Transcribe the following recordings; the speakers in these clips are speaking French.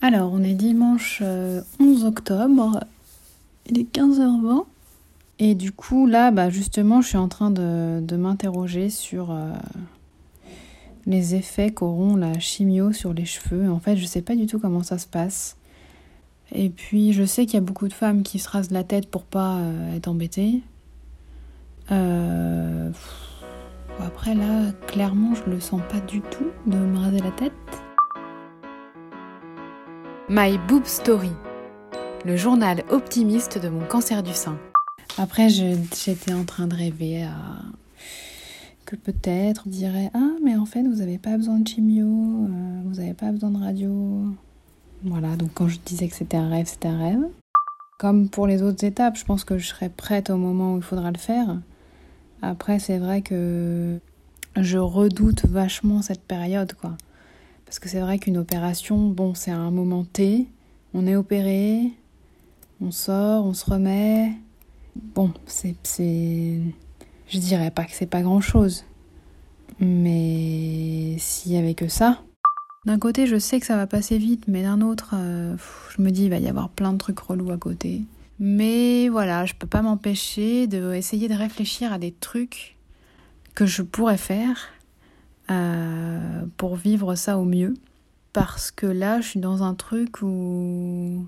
Alors, on est dimanche 11 octobre, il est 15h20. Et du coup, là, bah, justement, je suis en train de, m'interroger sur les effets qu'auront la chimio sur les cheveux. En fait, je sais pas du tout comment ça se passe. Et puis, je sais qu'il y a beaucoup de femmes qui se rasent la tête pour pas être embêtées. Euh, après là, clairement, je le sens pas du tout de me raser la tête. My Boob Story, le journal optimiste de mon cancer du sein. Après, j'étais en train de rêver que peut-être on dirait ah mais en fait vous n'avez pas besoin de chimio, euh, vous n'avez pas besoin de radio. Voilà, donc quand je disais que c'était un rêve, c'était un rêve. Comme pour les autres étapes, je pense que je serai prête au moment où il faudra le faire. Après, c'est vrai que je redoute vachement cette période, quoi. Parce que c'est vrai qu'une opération, bon, c'est un moment T, on est opéré, on sort, on se remet. Bon, c'est. Je dirais pas que c'est pas grand chose. Mais s'il y avait que ça. D'un côté, je sais que ça va passer vite, mais d'un autre, euh, je me dis, il va y avoir plein de trucs relous à côté. Mais voilà, je peux pas m'empêcher de essayer de réfléchir à des trucs que je pourrais faire euh, pour vivre ça au mieux. Parce que là, je suis dans un truc où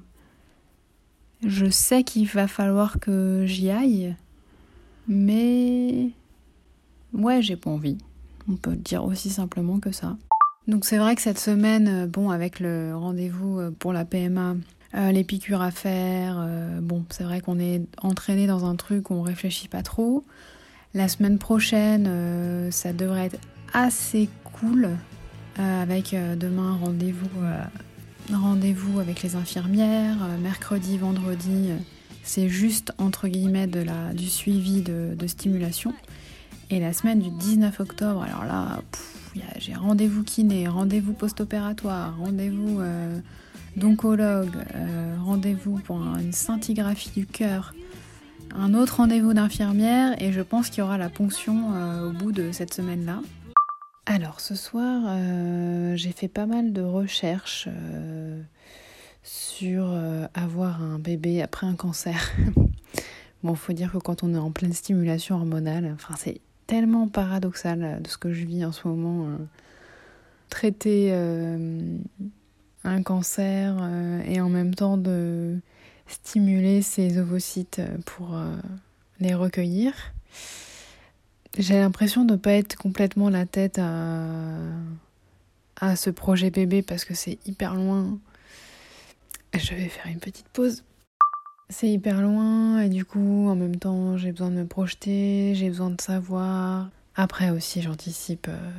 je sais qu'il va falloir que j'y aille, mais ouais, j'ai pas envie. On peut dire aussi simplement que ça. Donc c'est vrai que cette semaine, bon, avec le rendez-vous pour la PMA, euh, les piqûres à faire. Euh, bon, c'est vrai qu'on est entraîné dans un truc où on réfléchit pas trop. La semaine prochaine, euh, ça devrait être assez cool avec demain rendez-vous avec les infirmières. mercredi, vendredi, c'est juste entre guillemets du suivi de, stimulation. Et la semaine du 19 octobre, alors là, j'ai rendez-vous kiné, rendez-vous post-opératoire, rendez-vous d'oncologue, euh, rendez-vous pour une scintigraphie du cœur, un autre rendez-vous d'infirmière et je pense qu'il y aura la ponction euh, au bout de cette semaine-là. Alors ce soir, euh, j'ai fait pas mal de recherches sur avoir un bébé après un cancer. bon, faut dire que quand on est en pleine stimulation hormonale, enfin c'est tellement paradoxal de ce que je vis en ce moment. traiter un cancer euh, et en même temps de stimuler ces ovocytes pour euh, les recueillir. J'ai l'impression de ne pas être complètement la tête à, à ce projet bébé parce que c'est hyper loin. Je vais faire une petite pause. C'est hyper loin et du coup en même temps j'ai besoin de me projeter, j'ai besoin de savoir. Après aussi j'anticipe euh,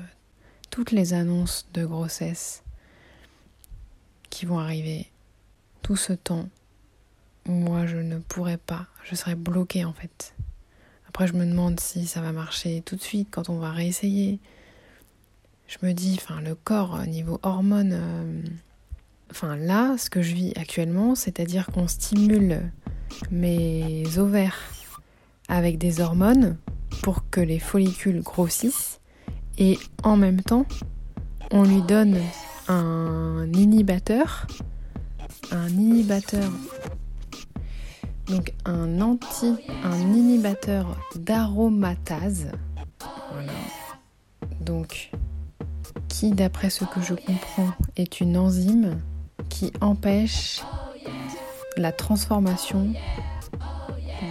toutes les annonces de grossesse qui vont arriver. Tout ce temps, moi je ne pourrais pas, je serais bloquée en fait. Après je me demande si ça va marcher tout de suite quand on va réessayer. Je me dis, enfin le corps euh, niveau hormones, euh, enfin là ce que je vis actuellement, c'est-à-dire qu'on stimule mes ovaires avec des hormones pour que les follicules grossissent et en même temps on lui donne un inhibateur, un inhibateur, donc un anti, un inhibateur d'aromatase, donc qui d'après ce que je comprends est une enzyme qui empêche la transformation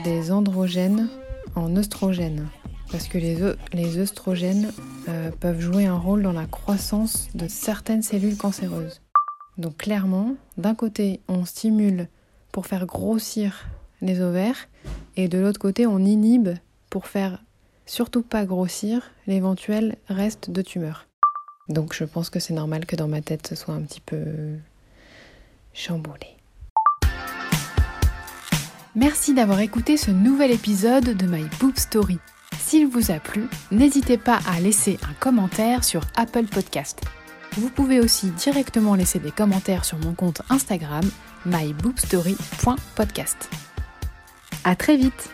des androgènes en oestrogènes. Parce que les, les œstrogènes euh, peuvent jouer un rôle dans la croissance de certaines cellules cancéreuses. Donc clairement, d'un côté, on stimule pour faire grossir les ovaires et de l'autre côté, on inhibe pour faire surtout pas grossir l'éventuel reste de tumeur. Donc je pense que c'est normal que dans ma tête ce soit un petit peu chamboulé. Merci d'avoir écouté ce nouvel épisode de My Boob Story. S'il vous a plu, n'hésitez pas à laisser un commentaire sur Apple Podcast. Vous pouvez aussi directement laisser des commentaires sur mon compte Instagram myboobstory.podcast. À très vite